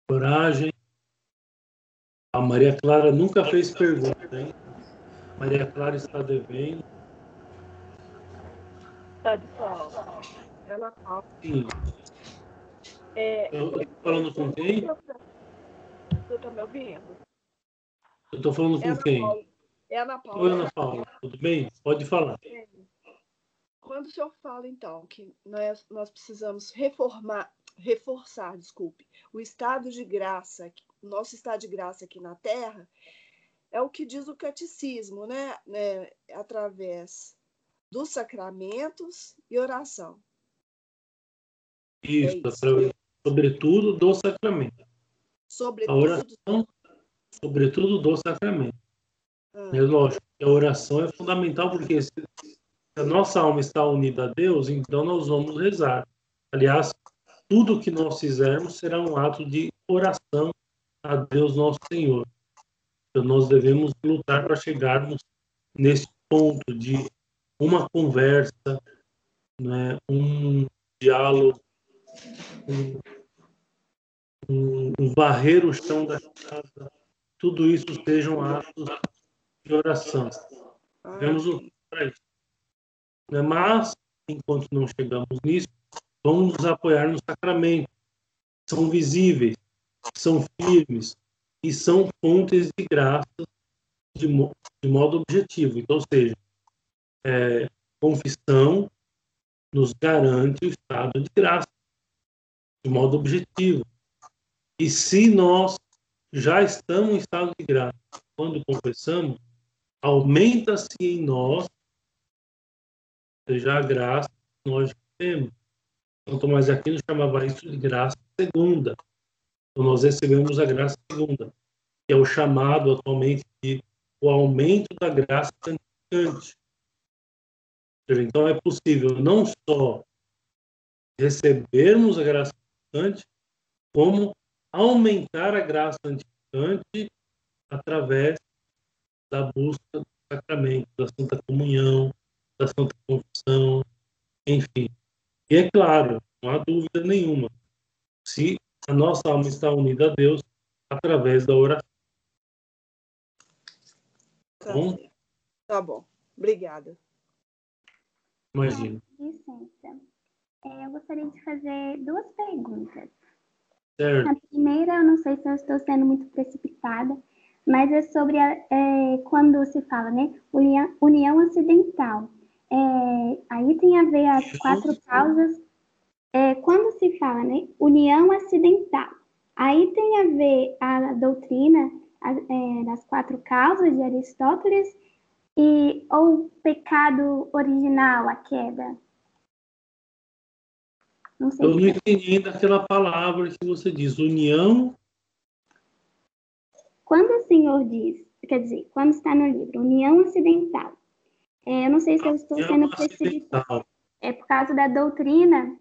Speaker 1: Coragem. A Maria Clara nunca fez pergunta, hein? Maria Clara está devendo.
Speaker 3: Tá de Paula. Ana Paula.
Speaker 1: Sim.
Speaker 3: É,
Speaker 1: Eu estou falando com quem?
Speaker 3: Você está me ouvindo?
Speaker 1: Eu estou falando com
Speaker 3: Ana
Speaker 1: quem?
Speaker 3: Paula. É Ana Paula.
Speaker 1: Oi, Ana Paula. Tudo bem? Pode falar.
Speaker 3: É. Quando o senhor fala, então, que nós, nós precisamos reformar, reforçar, desculpe, o estado de graça, nosso estado de graça aqui na Terra, é o que diz o catecismo, né? né? Através dos sacramentos e oração.
Speaker 1: Isso,
Speaker 3: É isso.
Speaker 1: sobretudo do sacramento. A
Speaker 3: Sobretudo,
Speaker 1: oração, sobretudo do sacramento.
Speaker 3: Ah,
Speaker 1: É lógico que a oração é fundamental, porque se a nossa alma está unida a Deus, então nós vamos rezar. Aliás, tudo que nós fizermos será um ato de oração a Deus nosso Senhor. Então nós devemos lutar para chegarmos nesse ponto de uma conversa, né, um diálogo, um, um, varrer o chão da casa, tudo isso sejam atos de oração. Devemos lutar para isso. Né? Mas, enquanto não chegamos nisso, vão nos apoiar no sacramento, são visíveis, são firmes e são fontes de graça de, de modo objetivo. Então, ou seja, é, confissão nos garante o estado de graça de modo objetivo. E se nós já estamos em estado de graça quando confessamos, aumenta-se em nós seja a graça que nós temos. Então, Tomás de Aquino chamava isso de graça segunda. Então, nós recebemos a graça segunda, que é o chamado atualmente de o aumento da graça santificante. Então, é possível não só recebermos a graça santificante, como aumentar a graça santificante através da busca do sacramento, da Santa Comunhão, da Santa Confissão, enfim. E é claro, não há dúvida nenhuma, se a nossa alma está unida a Deus através da oração.
Speaker 3: Tá bom? Tá bom. Obrigada.
Speaker 1: Imagina.
Speaker 4: licença. É, eu gostaria de fazer duas perguntas.
Speaker 1: Certo.
Speaker 4: A primeira, eu não sei se eu estou sendo muito precipitada, mas é sobre a, é, quando se fala, né? União, união acidental. É, aí tem a ver as quatro causas. É, quando se fala, né? União acidental. Aí tem a ver a doutrina a, é, das quatro causas de Aristóteles e ou pecado original, a queda.
Speaker 1: Não sei. Eu não entendi daquela palavra que você diz, união.
Speaker 4: Quando o Senhor diz, quer dizer, quando está no livro, união acidental, é, eu não sei se eu estou sendo precipitada. É por causa da doutrina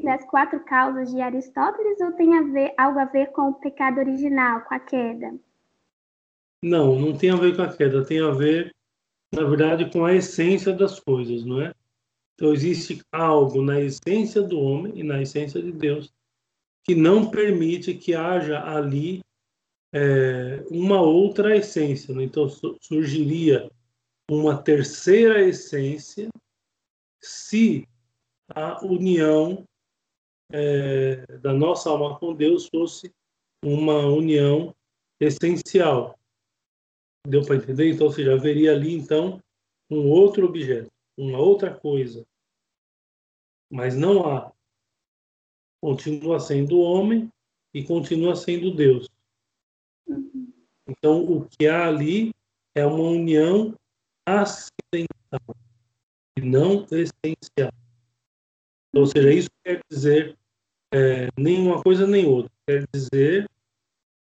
Speaker 4: das quatro causas de Aristóteles ou tem a ver, algo a ver com o pecado original, com a queda?
Speaker 1: Não, não tem a ver com a queda, tem a ver, na verdade, com a essência das coisas, não é? Então, existe algo na essência do homem e na essência de Deus que não permite que haja ali é, uma outra essência. Né? Então, surgiria uma terceira essência se a união é, da nossa alma com Deus fosse uma união essencial. Deu para entender? Então, ou seja, haveria ali, então, um outro objeto uma outra coisa, mas não há. Continua sendo homem e continua sendo Deus.
Speaker 4: Uhum.
Speaker 1: Então, o que há ali é uma união acidental e não essencial. Então, ou seja, isso quer dizer é, nenhuma coisa nem outra. Quer dizer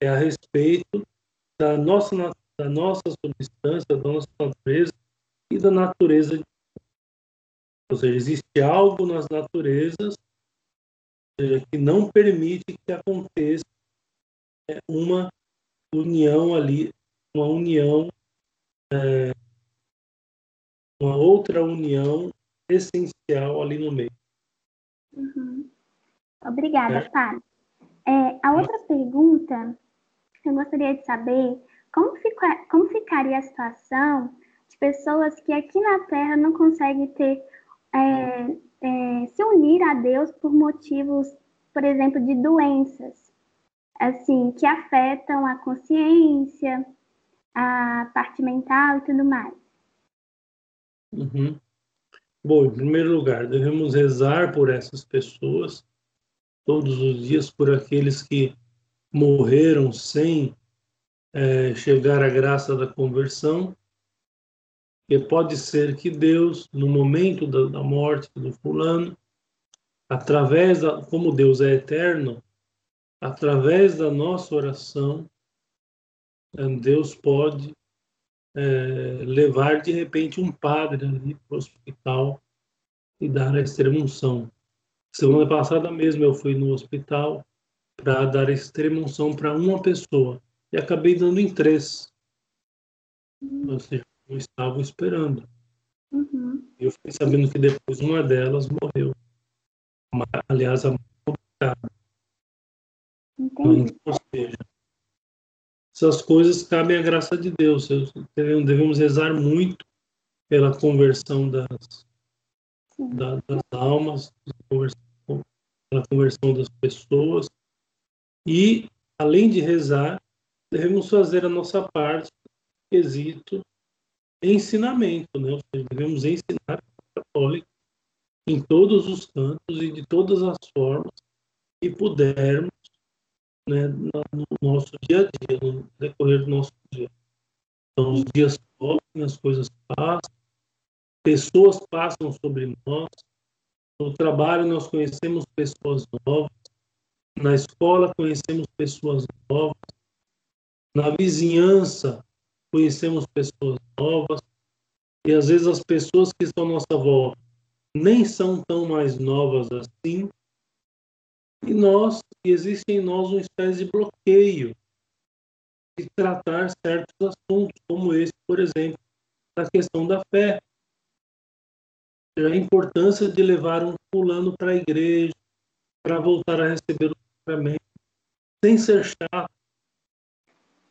Speaker 1: é a respeito da nossa, da nossa substância, da nossa natureza e da natureza de ou seja, existe algo nas naturezas seja, que não permite que aconteça é, uma união ali, uma união, é, uma outra união essencial ali no meio.
Speaker 4: Uhum. Obrigada, é. É, a outra pergunta, eu gostaria de saber como, fica, como ficaria a situação de pessoas que aqui na Terra não conseguem ter é, é, se unir a Deus por motivos, por exemplo, de doenças, assim, que afetam a consciência, a parte mental e tudo mais.
Speaker 1: Uhum. Bom, em primeiro lugar, devemos rezar por essas pessoas todos os dias, por aqueles que morreram sem é, chegar à graça da conversão porque pode ser que Deus, no momento da, da morte do fulano, através da, como Deus é eterno, através da nossa oração, eh, Deus pode é, levar de repente um padre ali para o hospital e dar a extremunção. Semana passada mesmo eu fui no hospital para dar a extremunção para uma pessoa e acabei dando em três. Ou seja, não estavam esperando.
Speaker 4: Uhum.
Speaker 1: Eu fiquei sabendo que depois uma delas morreu. Aliás, a complicada.
Speaker 4: Entendi.
Speaker 1: Ou seja, essas coisas cabem à graça de Deus. Devemos rezar muito pela conversão das, das almas, pela conversão das pessoas. E, além de rezar, devemos fazer a nossa parte, quesito ensinamento, né? Seja, devemos ensinar a católica em todos os cantos e de todas as formas que pudermos né, no nosso dia a dia, no decorrer do nosso dia. Então, os dias correm, as coisas passam, pessoas passam sobre nós. No trabalho, nós conhecemos pessoas novas. Na escola, conhecemos pessoas novas. Na vizinhança, conhecemos pessoas novas. E às vezes as pessoas que estão à nossa volta nem são tão mais novas assim. E nós, existe em nós uma espécie de bloqueio de tratar certos assuntos, como esse, por exemplo, a questão da fé. A importância de levar um fulano para a igreja, para voltar a receber o sacramento, sem ser chato.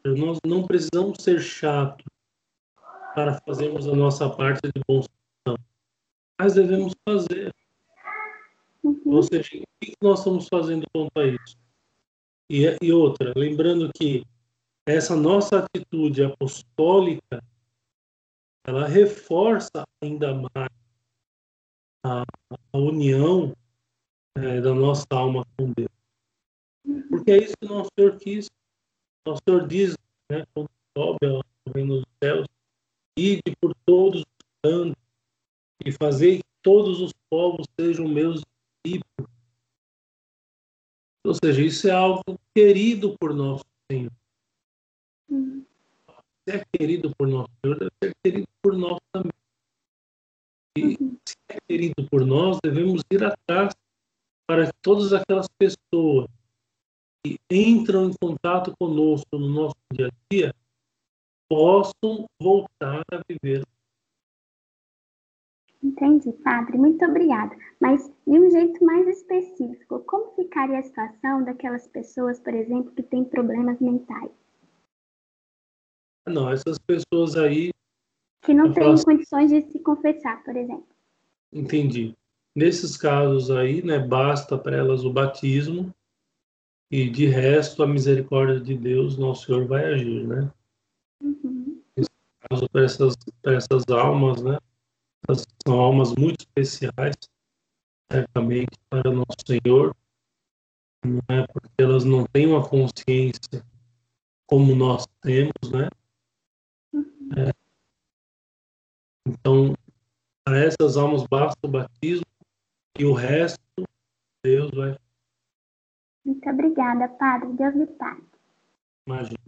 Speaker 1: Nós não precisamos ser chatos para fazermos a nossa parte de bom mas devemos fazer. Uhum. Ou seja, o que nós estamos fazendo quanto a isso? E, e outra, lembrando que essa nossa atitude apostólica, ela reforça ainda mais a, a união é, da nossa alma com Deus. Porque é isso que nosso Senhor quis. Nosso Senhor diz, né, quando sobe ao reino dos céus, ide por todos os cantos e fazer que todos os povos sejam meus Ou seja, isso é algo querido por nosso Senhor. Uhum. Se é querido por nosso Senhor, deve ser querido por nós também. E uhum. se é querido por nós, devemos ir atrás para que todas aquelas pessoas que entram em contato conosco no nosso dia a dia possam voltar a viver.
Speaker 4: Entendi, padre. Muito obrigada. Mas de um jeito mais específico, como ficaria a situação daquelas pessoas, por exemplo, que têm problemas mentais?
Speaker 1: Não, essas pessoas aí.
Speaker 4: Que não têm faço... condições de se confessar, por exemplo.
Speaker 1: Entendi. Nesses casos aí, né, basta para elas o batismo e de resto a misericórdia de Deus, nosso Senhor, vai agir, né? Uhum. Nesse caso, para essas, para essas almas, né? São almas muito especiais, certamente, para nosso Senhor, não é porque elas não têm uma consciência como nós temos, né? É. Então, a essas almas basta o batismo e o resto Deus vai.
Speaker 4: Muito obrigada, Padre. Deus lhe pague.
Speaker 1: Imagina.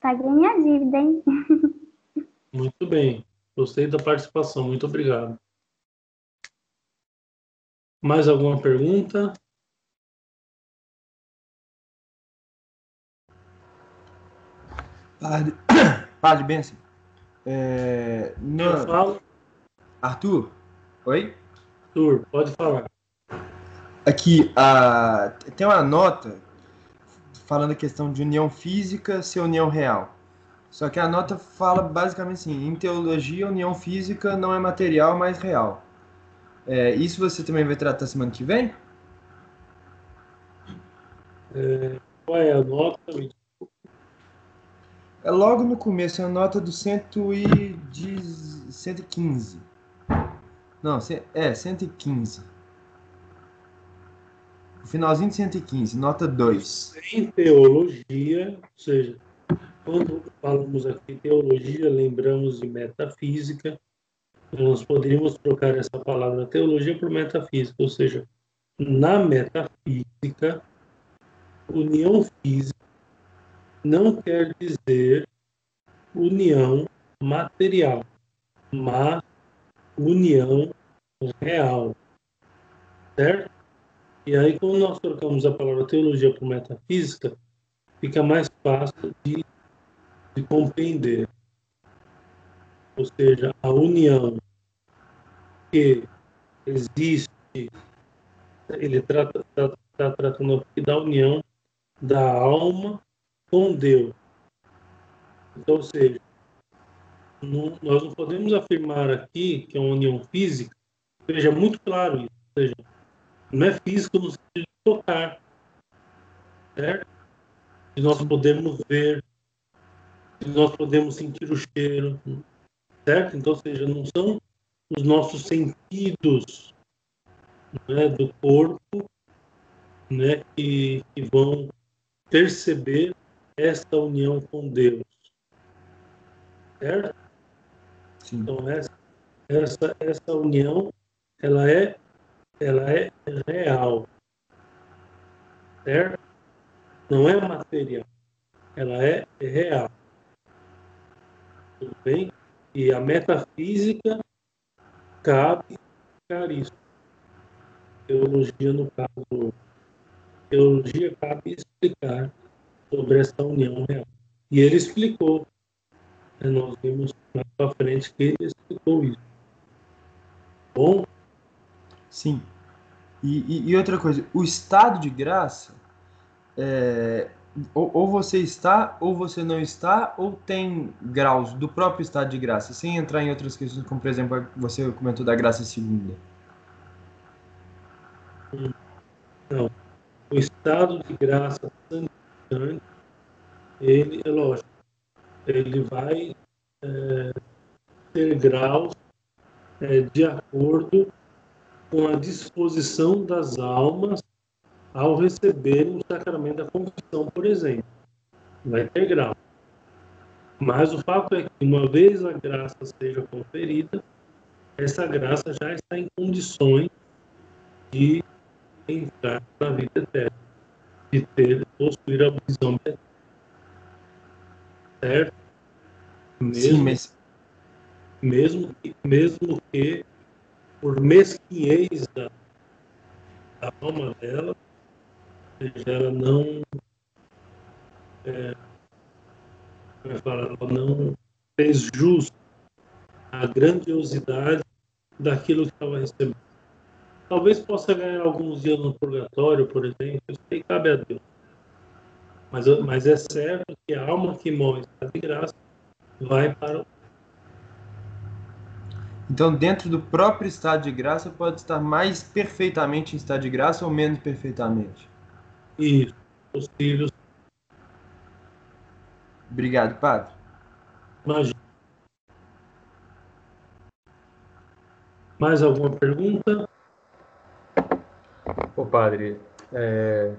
Speaker 4: Paguei minha dívida, hein?
Speaker 1: Muito bem. Gostei da participação. Muito obrigado. Mais alguma pergunta?
Speaker 5: Padre, Padre Benção. É.
Speaker 1: Eu falo.
Speaker 5: Arthur? Oi?
Speaker 1: Arthur, pode falar.
Speaker 5: Aqui, a... tem uma nota falando a questão de união física ser união real. Só que a nota fala basicamente assim: em teologia, união física não é material, mas real. É, isso você também vai tratar semana que vem?
Speaker 1: É, qual é a nota?
Speaker 5: É logo no começo, é a nota do 115. Não, é, 115. O finalzinho de 115, nota 2.
Speaker 1: Em teologia, ou seja, quando falamos aqui teologia, lembramos de metafísica. Nós poderíamos trocar essa palavra teologia por metafísica, ou seja, na metafísica, união física não quer dizer união material, mas união real. Certo? E aí, quando nós trocamos a palavra teologia por metafísica, fica mais fácil de, de compreender. Ou seja, a união que existe, ele está tratando aqui da união da alma com Deus. Então, ou seja, não, nós não podemos afirmar aqui que é uma união física, seja muito claro isso. Ou seja, não é físico no sentido de tocar, certo? De nós podemos ver, nós podemos sentir o cheiro, certo? Então, ou seja, não são os nossos sentidos né, do corpo né, que, que vão perceber esta união com Deus. Certo? Sim. Então, essa, essa, essa união, ela é, ela é real. Certo? Não é material. Ela é real. Tudo bem? E a metafísica cabe explicar isso. Teologia, no caso, teologia cabe explicar sobre essa união real. E ele explicou. Né, nós vimos mais para frente que ele explicou isso. Bom?
Speaker 5: Sim. E, e, e outra coisa, o estado de graça é, ou, ou, você está, ou você não está, ou tem graus do próprio estado de graça, sem entrar em outras questões, como por exemplo, você comentou da graça segunda.
Speaker 1: Não. O estado de graça santificante, ele, é lógico, ele vai é, ter graus é, de acordo com a disposição das almas ao receberem o sacramento da confissão, por exemplo. Vai ter grau. Mas o fato é que, uma vez a graça seja conferida, essa graça já está em condições de entrar na vida eterna, de ter, possuir a visão eterna. Certo? Mesmo, Sim, mas... mesmo, que, mesmo que por mesquinhez da, da alma dela, ela não é, ela não fez jus à grandiosidade daquilo que estava recebendo. Talvez possa ganhar alguns dias no purgatório, por exemplo, isso aí cabe a Deus. Mas, mas é certo que a alma que morre está de graça vai para o
Speaker 5: então, dentro do próprio estado de graça, pode estar mais perfeitamente em estado de graça ou menos perfeitamente?
Speaker 1: Isso, os filhos.
Speaker 5: Obrigado, padre.
Speaker 1: Imagina. Mais alguma pergunta?
Speaker 2: Ô, padre, é,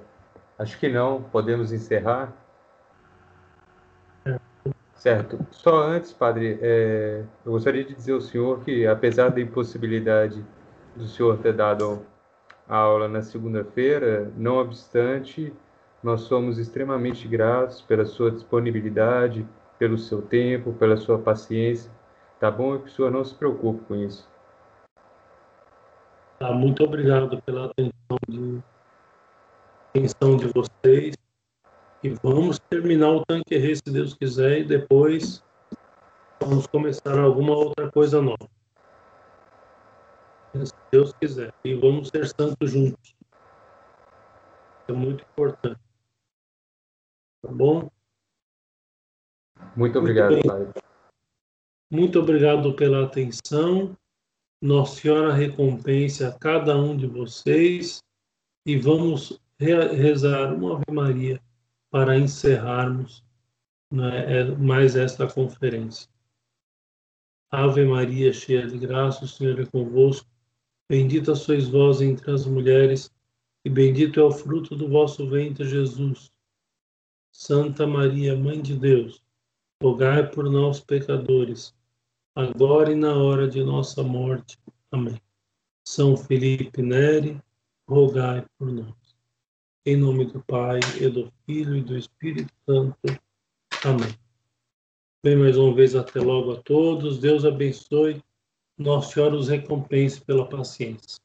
Speaker 2: acho que não. Podemos encerrar? Certo. Só antes, padre, é, eu gostaria de dizer ao senhor que, apesar da impossibilidade do senhor ter dado a aula na segunda-feira, não obstante, nós somos extremamente gratos pela sua disponibilidade, pelo seu tempo, pela sua paciência, tá bom? E que o senhor não se preocupe com isso.
Speaker 1: Tá, muito obrigado pela atenção de, atenção de vocês. E vamos terminar o tanque se Deus quiser, e depois vamos começar alguma outra coisa nova se Deus quiser. E vamos ser santos juntos. É muito importante. Tá bom?
Speaker 2: Muito obrigado, muito Pai.
Speaker 1: Muito obrigado pela atenção. Nossa Senhora recompense a cada um de vocês e vamos rezar uma Ave Maria para encerrarmos né, mais esta conferência. Ave Maria, cheia de graça, o Senhor é convosco. Bendita sois vós entre as mulheres, e bendito é o fruto do vosso ventre, Jesus. Santa Maria, Mãe de Deus, rogai por nós, pecadores, agora e na hora de nossa morte. Amém. São Felipe Neri, rogai por nós. Em nome do Pai, e do Filho e do Espírito Santo. Amém. Bem, mais uma vez, até logo a todos. Deus abençoe nossa Senhora os recompense pela paciência.